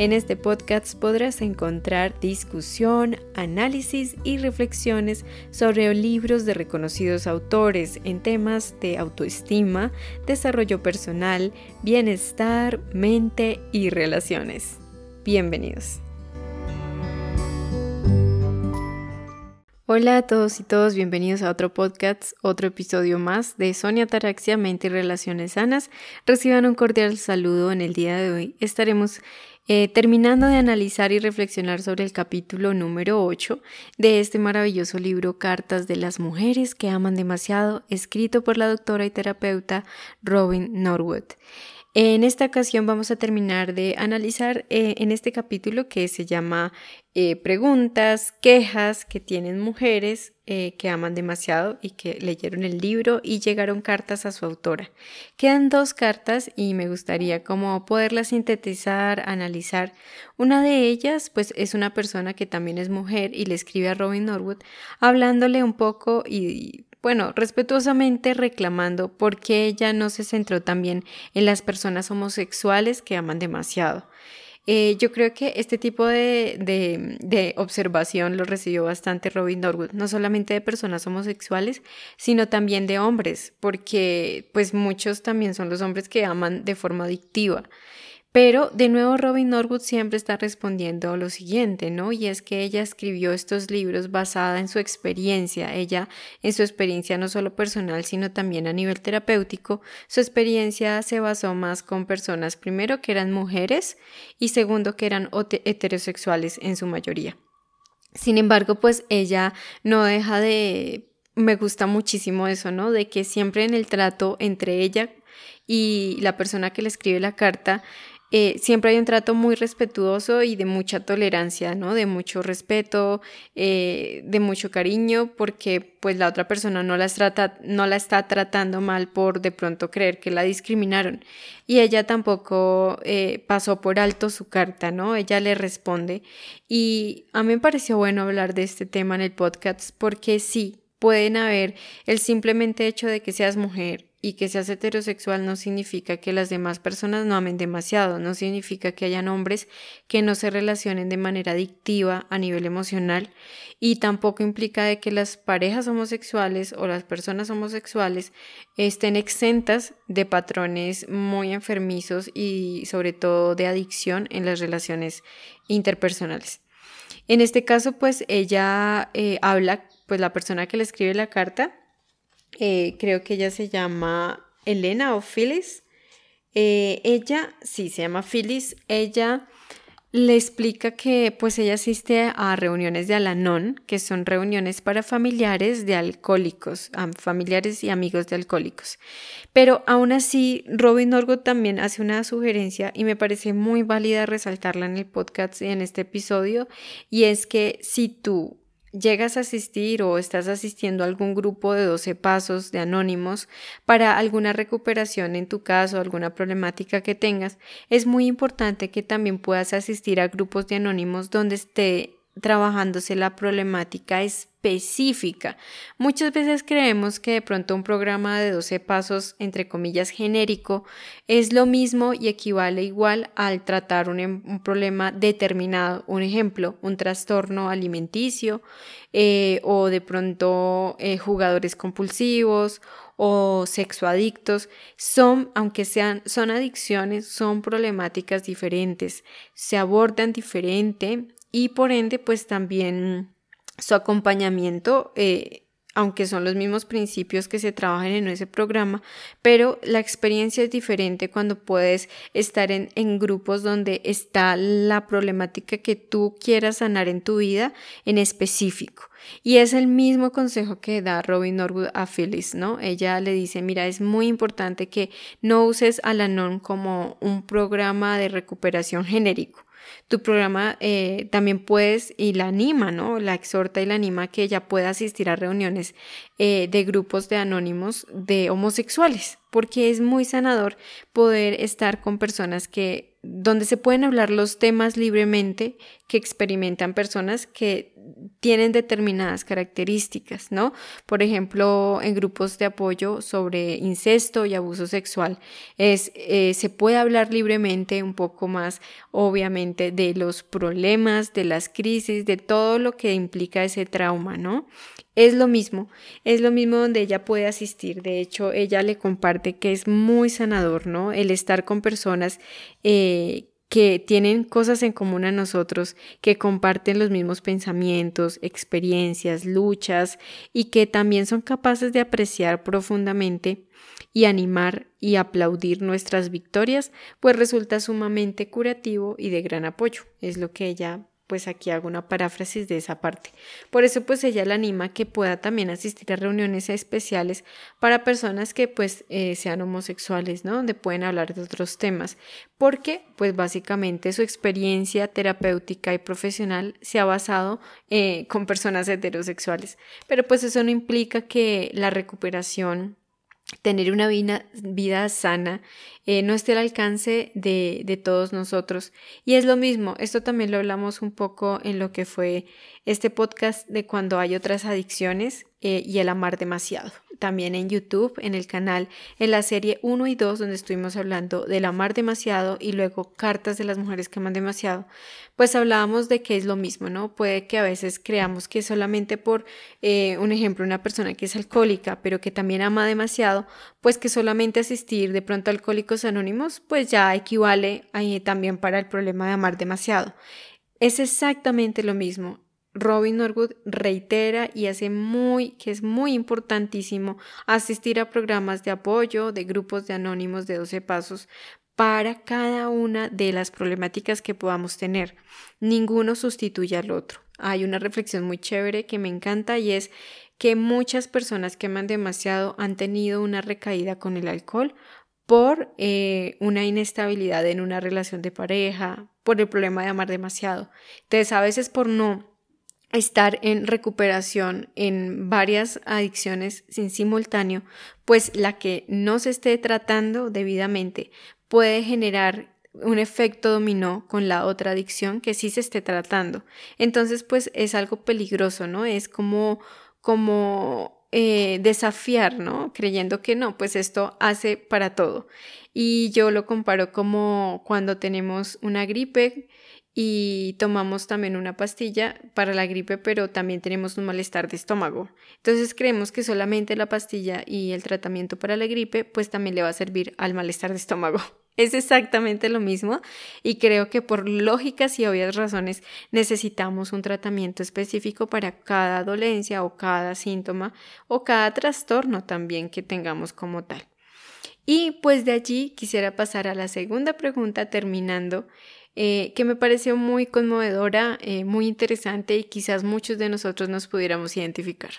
En este podcast podrás encontrar discusión, análisis y reflexiones sobre libros de reconocidos autores en temas de autoestima, desarrollo personal, bienestar, mente y relaciones. Bienvenidos. Hola a todos y todos, bienvenidos a otro podcast, otro episodio más de Sonia Taraxia, Mente y Relaciones Sanas. Reciban un cordial saludo en el día de hoy. Estaremos eh, terminando de analizar y reflexionar sobre el capítulo número 8 de este maravilloso libro Cartas de las Mujeres que Aman Demasiado, escrito por la doctora y terapeuta Robin Norwood. En esta ocasión vamos a terminar de analizar eh, en este capítulo que se llama eh, Preguntas, quejas que tienen mujeres eh, que aman demasiado y que leyeron el libro y llegaron cartas a su autora. Quedan dos cartas y me gustaría como poderlas sintetizar, analizar. Una de ellas pues es una persona que también es mujer y le escribe a Robin Norwood hablándole un poco y bueno, respetuosamente reclamando por qué ella no se centró también en las personas homosexuales que aman demasiado. Eh, yo creo que este tipo de, de, de, observación lo recibió bastante Robin Norwood, no solamente de personas homosexuales, sino también de hombres, porque pues muchos también son los hombres que aman de forma adictiva. Pero de nuevo Robin Norwood siempre está respondiendo lo siguiente, ¿no? Y es que ella escribió estos libros basada en su experiencia, ella en su experiencia no solo personal, sino también a nivel terapéutico, su experiencia se basó más con personas, primero que eran mujeres y segundo que eran heterosexuales en su mayoría. Sin embargo, pues ella no deja de me gusta muchísimo eso, ¿no? De que siempre en el trato entre ella y la persona que le escribe la carta, eh, siempre hay un trato muy respetuoso y de mucha tolerancia, ¿no? De mucho respeto, eh, de mucho cariño, porque pues la otra persona no, trata, no la está tratando mal por de pronto creer que la discriminaron. Y ella tampoco eh, pasó por alto su carta, ¿no? Ella le responde. Y a mí me pareció bueno hablar de este tema en el podcast porque sí, pueden haber el simplemente hecho de que seas mujer y que seas heterosexual no significa que las demás personas no amen demasiado, no significa que hayan hombres que no se relacionen de manera adictiva a nivel emocional y tampoco implica de que las parejas homosexuales o las personas homosexuales estén exentas de patrones muy enfermizos y sobre todo de adicción en las relaciones interpersonales. En este caso, pues ella eh, habla, pues la persona que le escribe la carta, eh, creo que ella se llama Elena o Phyllis. Eh, ella, sí, se llama Phyllis. Ella le explica que pues ella asiste a reuniones de Alanon, que son reuniones para familiares de alcohólicos, familiares y amigos de alcohólicos. Pero aún así, Robin Norwood también hace una sugerencia y me parece muy válida resaltarla en el podcast y en este episodio, y es que si tú llegas a asistir o estás asistiendo a algún grupo de 12 pasos de anónimos para alguna recuperación en tu caso, alguna problemática que tengas, es muy importante que también puedas asistir a grupos de anónimos donde esté trabajándose la problemática específica. Muchas veces creemos que de pronto un programa de 12 pasos, entre comillas, genérico, es lo mismo y equivale igual al tratar un, em, problema determinado. Un ejemplo, un trastorno alimenticio eh, o de pronto eh, jugadores compulsivos o sexoadictos son, aunque sean, son adicciones, son problemáticas diferentes, se abordan diferente y por ende pues también su acompañamiento eh, aunque son los mismos principios que se trabajan en ese programa, pero la experiencia es diferente cuando puedes estar en, en, grupos donde está la problemática que tú quieras sanar en tu vida en específico. Y es el mismo consejo que da Robin Norwood a Phyllis, ¿no? Ella le dice, mira, es muy importante que no uses Alanon como un programa de recuperación genérico tu programa eh, también puedes y la anima, ¿no? La exhorta y la anima que ella pueda asistir a reuniones eh, de grupos de anónimos de homosexuales, porque es muy sanador poder estar con personas que donde se pueden hablar los temas libremente que experimentan personas que tienen determinadas características, ¿no? Por ejemplo, en grupos de apoyo sobre incesto y abuso sexual, es, eh, se puede hablar libremente un poco más, obviamente, de los problemas, de las crisis, de todo lo que implica ese trauma, ¿no? Es lo mismo, es lo mismo donde ella puede asistir. De hecho, ella le comparte que es muy sanador, ¿no? El estar con personas eh, que tienen cosas en común a nosotros, que comparten los mismos pensamientos, experiencias, luchas y que también son capaces de apreciar profundamente y animar y aplaudir nuestras victorias, pues resulta sumamente curativo y de gran apoyo. Es lo que ella pues aquí hago una paráfrasis de esa parte. Por eso pues ella la anima que pueda también asistir a reuniones especiales para personas que pues eh, sean homosexuales, ¿no? Donde pueden hablar de otros temas, porque pues básicamente su experiencia terapéutica y profesional se ha basado eh, con personas heterosexuales. Pero pues eso no implica que la recuperación tener una vida sana eh, no esté al alcance de, todos nosotros. Y es lo mismo, esto también lo hablamos un poco en lo que fue este podcast de cuando hay otras adicciones eh, y el amar demasiado. También en YouTube, en el canal, en la serie 1 y 2, donde estuvimos hablando del amar demasiado y luego cartas de las mujeres que aman demasiado, pues hablábamos de que es lo mismo, ¿no? Puede que a veces creamos que solamente por, eh, un ejemplo, una persona que es alcohólica, pero que también ama demasiado, pues que solamente asistir de pronto Alcohólicos Anónimos, pues ya equivale ahí también para el problema de amar demasiado. Es exactamente lo mismo. Robin Norwood reitera y hace muy, que es muy importantísimo asistir a programas de apoyo de grupos de anónimos de 12 pasos para cada una de las problemáticas que podamos tener. Ninguno sustituye al otro. Hay una reflexión muy chévere que me encanta y es que muchas personas que aman demasiado han tenido una recaída con el alcohol por eh, una inestabilidad en una relación de pareja, por el problema de amar demasiado. Entonces, a veces por no estar en recuperación en varias adicciones sin simultáneo, pues la que no se esté tratando debidamente puede generar un efecto dominó con la otra adicción que sí se esté tratando. Entonces, pues es algo peligroso, ¿no? Es como, como eh, desafiar, ¿no? Creyendo que no, pues esto hace para todo. Y yo lo comparo como cuando tenemos una gripe y tomamos también una pastilla para la gripe, pero también tenemos un malestar de estómago. Entonces creemos que solamente la pastilla y el tratamiento para la gripe pues también le va a servir al malestar de estómago. Es exactamente lo mismo y creo que por lógicas y obvias razones necesitamos un tratamiento específico para cada dolencia o cada síntoma o cada trastorno también que tengamos como tal. Y pues de allí quisiera pasar a la segunda pregunta terminando eh, que me pareció muy conmovedora, eh, muy interesante y quizás muchos de nosotros nos pudiéramos identificar.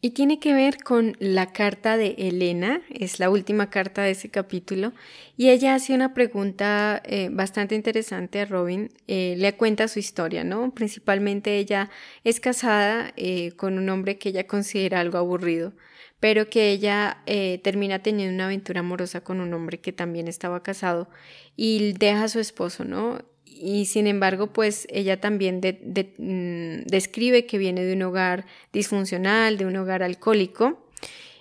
Y tiene que ver con la carta de Elena, es la última carta de ese capítulo, y ella hace una pregunta eh, bastante interesante a Robin, le cuenta su historia, ¿no? Principalmente ella es casada con un hombre que ella considera algo aburrido, pero que ella eh, termina teniendo una aventura amorosa con un hombre que también estaba casado y deja a su esposo, ¿no? Y sin embargo, pues ella también mm, describe que viene de un hogar disfuncional, de un hogar alcohólico,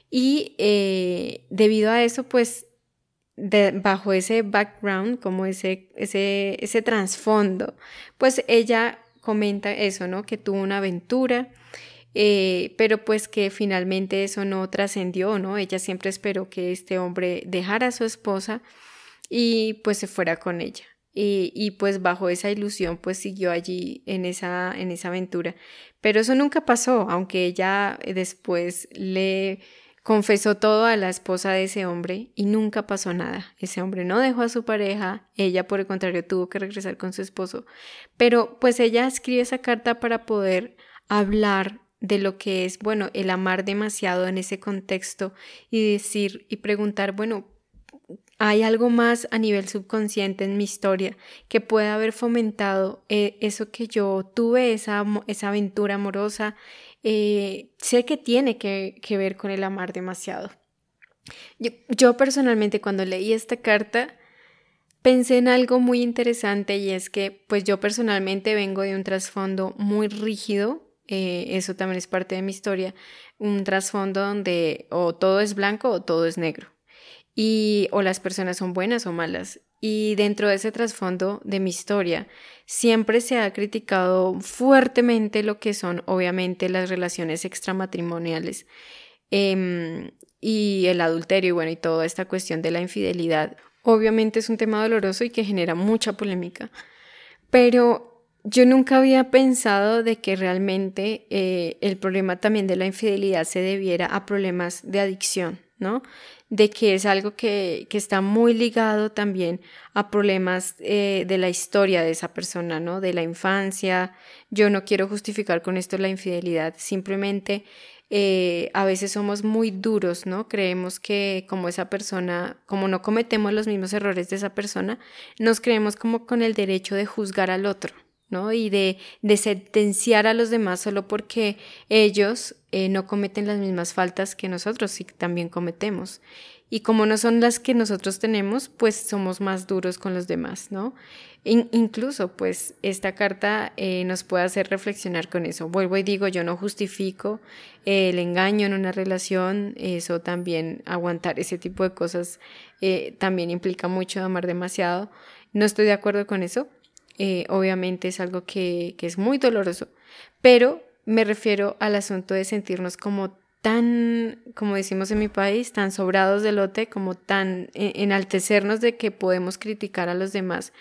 y eh, debido a eso, pues bajo ese background, como ese, ese, ese trasfondo, pues ella comenta eso, ¿no? Que tuvo una aventura eh, pero pues que finalmente eso no trascendió, ¿no? Ella siempre esperó que este hombre dejara a su esposa y pues se fuera con ella. Y, y, pues bajo esa ilusión pues siguió allí en esa, en esa aventura. Pero eso nunca pasó, aunque ella después le confesó todo a la esposa de ese hombre y nunca pasó nada. Ese hombre no dejó a su pareja, ella por el contrario tuvo que regresar con su esposo. Pero pues ella escribe esa carta para poder hablar de lo que es, bueno, el amar demasiado en ese contexto y decir y preguntar, bueno, ¿hay algo más a nivel subconsciente en mi historia que pueda haber fomentado eh, eso que yo tuve, esa, esa aventura amorosa? Eh, sé que tiene que, ver con el amar demasiado. Yo, yo personalmente cuando leí esta carta, pensé en algo muy interesante y es que pues yo personalmente vengo de un trasfondo muy rígido, eh, eso también es parte de mi historia, un trasfondo donde o todo es blanco o todo es negro y o las personas son buenas o malas. Y dentro de ese trasfondo de mi historia, siempre se ha criticado fuertemente lo que son obviamente las relaciones extramatrimoniales em, y el adulterio y bueno, y toda esta cuestión de la infidelidad. Obviamente es un tema doloroso y que genera mucha polémica, pero yo nunca había pensado de que realmente eh, el problema también de la infidelidad se debiera a problemas de adicción, ¿no? de que es algo que, está muy ligado también a problemas eh, de la historia de esa persona, ¿no? De la infancia. Yo no quiero justificar con esto la infidelidad, simplemente eh, a veces somos muy duros, ¿no? Creemos que como esa persona, como no cometemos los mismos errores de esa persona, nos creemos como con el derecho de juzgar al otro. Y de, de, sentenciar a los demás solo porque ellos eh, no cometen las mismas faltas que nosotros y también cometemos. Y como no son las que nosotros tenemos, pues somos más duros con los demás, ¿no? incluso, pues, esta carta eh, nos puede hacer reflexionar con eso. Vuelvo y digo, yo no justifico el engaño en una relación, eso también, aguantar ese tipo de cosas eh, también implica mucho amar demasiado. No estoy de acuerdo con eso, eh, obviamente es algo que, es muy doloroso, pero me refiero al asunto de sentirnos como tan, como decimos en mi país, tan sobrados de lote, como tan eh, enaltecernos de que podemos criticar a los demás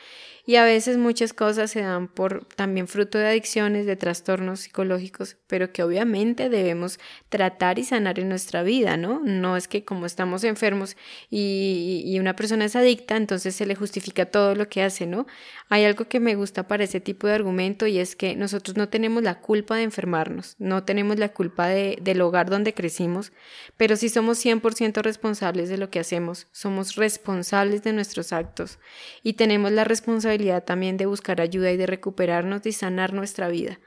y a veces muchas cosas se dan por también fruto de adicciones, de trastornos psicológicos, pero que obviamente debemos tratar y sanar en nuestra vida, ¿no? No es que como estamos enfermos y, y una persona es adicta, entonces se le justifica todo lo que hace, ¿no? Hay algo que me gusta para ese tipo de argumento y es que nosotros no tenemos la culpa de enfermarnos, no tenemos la culpa de, del hogar donde crecimos, pero sí somos 100% responsables de lo que hacemos, somos responsables de nuestros actos y tenemos la responsabilidad también de buscar ayuda y de recuperarnos y sanar nuestra vida.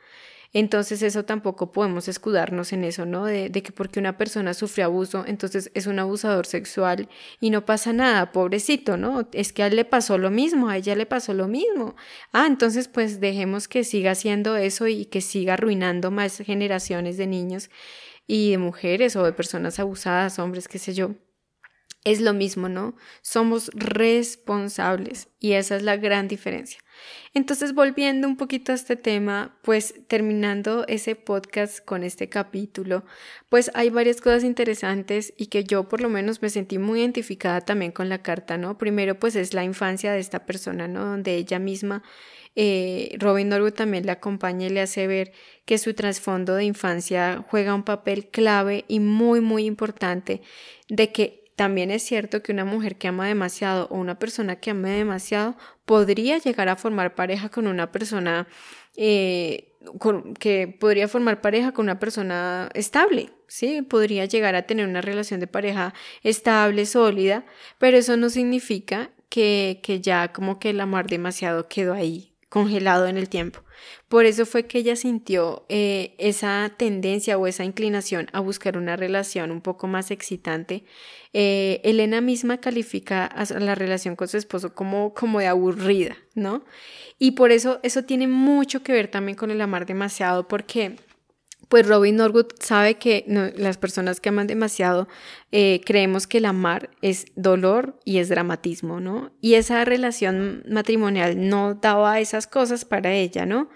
Entonces eso tampoco podemos escudarnos en eso, ¿no? De, que porque una persona sufre abuso, entonces es un abusador sexual y no pasa nada, pobrecito, ¿no? Es que a él le pasó lo mismo, a ella le pasó lo mismo. Ah, entonces pues dejemos que siga haciendo eso y que siga arruinando más generaciones de niños y de mujeres o de personas abusadas, hombres, qué sé yo es lo mismo, ¿no? Somos responsables y esa es la gran diferencia. Entonces, volviendo un poquito a este tema, pues terminando ese podcast con este capítulo, pues hay varias cosas interesantes y que yo por lo menos me sentí muy identificada también con la carta, ¿no? Primero, pues es la infancia de esta persona, ¿no? Donde ella misma, eh, Robin Norwood también le acompaña y le hace ver que su trasfondo de infancia juega un papel clave y muy, muy importante de que también es cierto que una mujer que ama demasiado o una persona que ame demasiado podría llegar a formar pareja con una persona eh, que podría formar pareja con una persona estable, ¿sí? Podría llegar a tener una relación de pareja estable, sólida, pero eso no significa que, que ya como que el amar demasiado quedó ahí, congelado en el tiempo. Por eso fue que ella sintió eh, esa tendencia o esa inclinación a buscar una relación un poco más excitante. Eh, Elena misma califica la relación con su esposo como, como de aburrida, ¿no? Y por eso eso tiene mucho que ver también con el amar demasiado, porque pues Robin Norwood sabe que las personas que aman demasiado eh, creemos que el amar es dolor y es dramatismo, ¿no? Y esa relación matrimonial no daba esas cosas para ella, ¿no?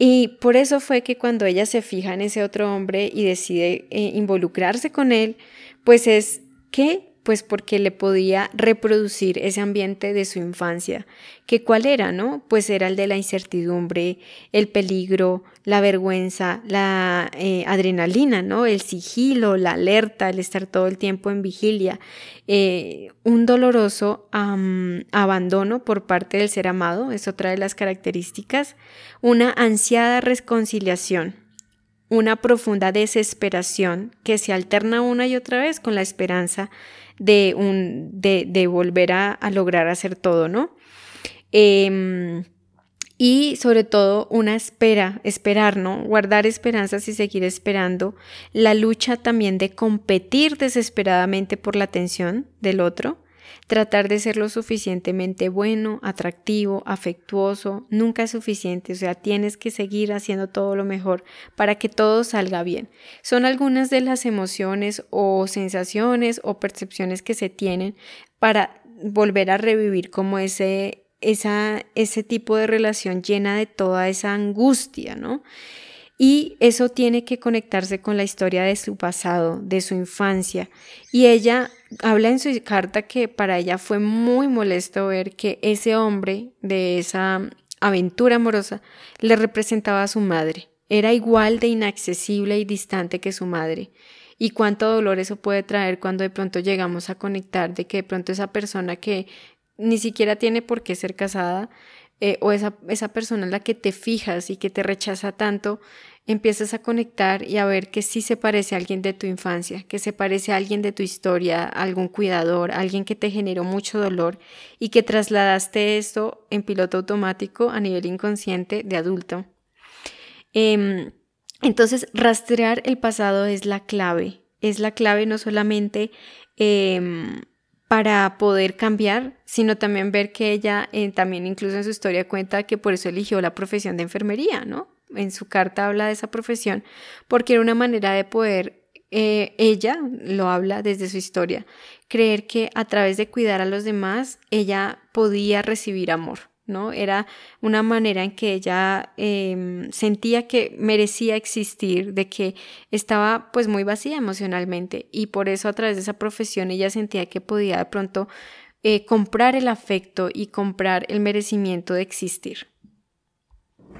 Y por eso fue que cuando ella se fija en ese otro hombre y decide eh, involucrarse con él, pues es que pues porque le podía reproducir ese ambiente de su infancia, que cuál era, ¿no? Pues era el de la incertidumbre, el peligro, la vergüenza, la eh, adrenalina, ¿no? El sigilo, la alerta, el estar todo el tiempo en vigilia, eh, un doloroso abandono por parte del ser amado, es otra de las características, una ansiada reconciliación, una profunda desesperación que se alterna una y otra vez con la esperanza de, un, de, volver a, a, lograr hacer todo, ¿no? Em, y sobre todo una espera, esperar, ¿no? Guardar esperanzas y seguir esperando. La lucha también de competir desesperadamente por la atención del otro. Tratar de ser lo suficientemente bueno, atractivo, afectuoso, nunca es suficiente, o sea, tienes que seguir haciendo todo lo mejor para que todo salga bien. Son algunas de las emociones o sensaciones o percepciones que se tienen para volver a revivir como ese, ese tipo de relación llena de toda esa angustia, ¿no? Y eso tiene que conectarse con la historia de su pasado, de su infancia. Y ella habla en su carta que para ella fue muy molesto ver que ese hombre de esa aventura amorosa le representaba a su madre. Era igual de inaccesible y distante que su madre. Y cuánto dolor eso puede traer cuando de pronto llegamos a conectar de que de pronto esa persona que ni siquiera tiene por qué ser casada, eh, o esa, esa persona en la que te fijas y que te rechaza tanto, empiezas a conectar y a ver que sí se parece a alguien de tu infancia, que se parece a alguien de tu historia, algún cuidador, alguien que te generó mucho dolor y que trasladaste esto en piloto automático a nivel inconsciente de adulto. Em, entonces, rastrear el pasado es la clave, es la clave no solamente em, para poder cambiar, sino también ver que ella eh, también incluso en su historia cuenta que por eso eligió la profesión de enfermería, ¿no? En su carta habla de esa profesión porque era una manera de poder, eh, ella lo habla desde su historia, creer que a través de cuidar a los demás ella podía recibir amor. ¿no? Era una manera en que ella em, sentía que merecía existir, de que estaba pues muy vacía emocionalmente y por eso a través de esa profesión ella sentía que podía de pronto eh, comprar el afecto y comprar el merecimiento de existir.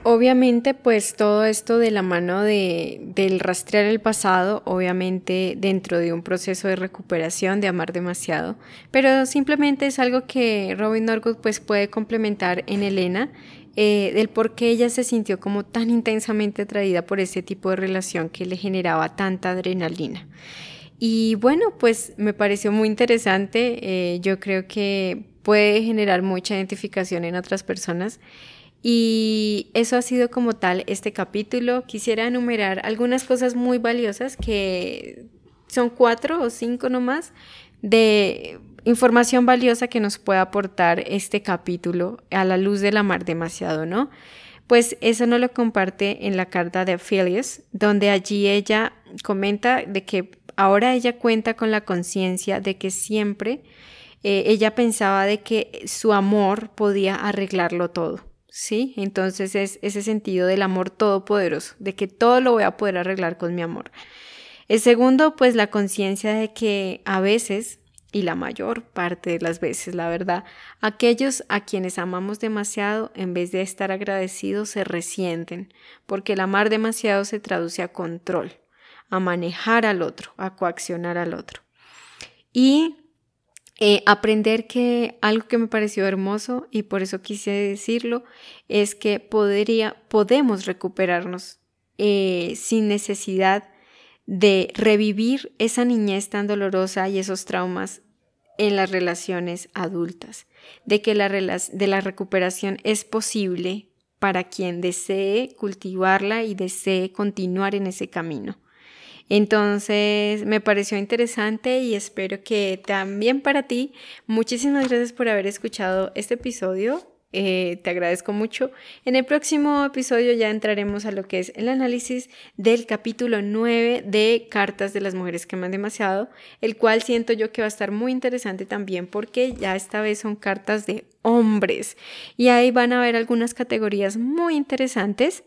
Obviamente, pues todo esto de la mano de, del rastrear el pasado, obviamente dentro de un proceso de recuperación, de amar demasiado, pero simplemente es algo que Robin Norwood pues puede complementar en Elena, eh, del por qué ella se sintió como tan intensamente atraída por ese tipo de relación que le generaba tanta adrenalina. Y bueno, pues me pareció muy interesante, eh, yo creo que puede generar mucha identificación en otras personas. Y eso ha sido como tal este capítulo. Quisiera enumerar algunas cosas muy valiosas que son cuatro o cinco nomás de información valiosa que nos puede aportar este capítulo a la luz de la mar demasiado, ¿no? Pues eso no lo comparte en la carta de Phileas, donde allí ella comenta de que ahora ella cuenta con la conciencia de que siempre eh, ella pensaba de que su amor podía arreglarlo todo ¿sí? Entonces es ese sentido del amor todopoderoso, de que todo lo voy a poder arreglar con mi amor. El segundo, pues la conciencia de que a veces, y la mayor parte de las veces, la verdad, aquellos a quienes amamos demasiado, en vez de estar agradecidos, se resienten, porque el amar demasiado se traduce a control, a manejar al otro, a coaccionar al otro. Y eh, aprender que algo que me pareció hermoso y por eso quise decirlo es que podría, podemos recuperarnos eh, sin necesidad de revivir esa niñez tan dolorosa y esos traumas en las relaciones adultas, de que la, de la recuperación es posible para quien desee cultivarla y desee continuar en ese camino. Entonces me pareció interesante y espero que también para ti. Muchísimas gracias por haber escuchado este episodio. Eh, te agradezco mucho. En el próximo episodio ya entraremos a lo que es el análisis del capítulo 9 de Cartas de las Mujeres que aman demasiado, el cual siento yo que va a estar muy interesante también porque ya esta vez son cartas de hombres y ahí van a ver algunas categorías muy interesantes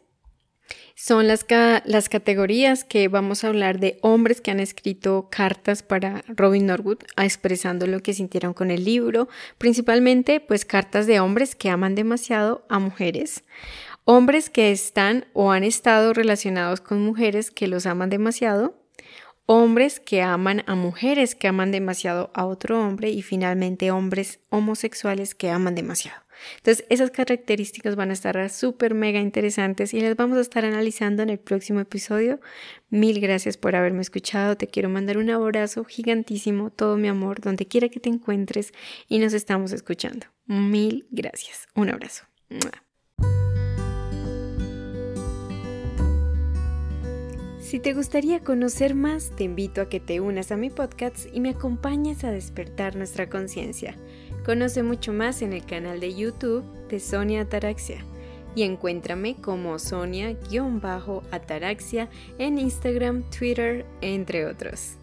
son las, las categorías que vamos a hablar de hombres que han escrito cartas para Robin Norwood expresando lo que sintieron con el libro, principalmente pues cartas de hombres que aman demasiado a mujeres, hombres que están o han estado relacionados con mujeres que los aman demasiado, hombres que aman a mujeres que aman demasiado a otro hombre. Y finalmente hombres homosexuales que aman demasiado. Entonces, esas características van a estar súper mega interesantes y las vamos a estar analizando en el próximo episodio. Mil gracias por haberme escuchado. Te quiero mandar un abrazo gigantísimo, todo mi amor, donde quiera que te encuentres y nos estamos escuchando. Mil gracias. Un abrazo. Si te gustaría conocer más, te invito a que te unas a mi podcast y me acompañes a despertar nuestra conciencia. Conoce mucho más en el canal de YouTube de Sonia Ataraxia y encuéntrame como Sonia-Ataraxia en Instagram, Twitter, entre otros.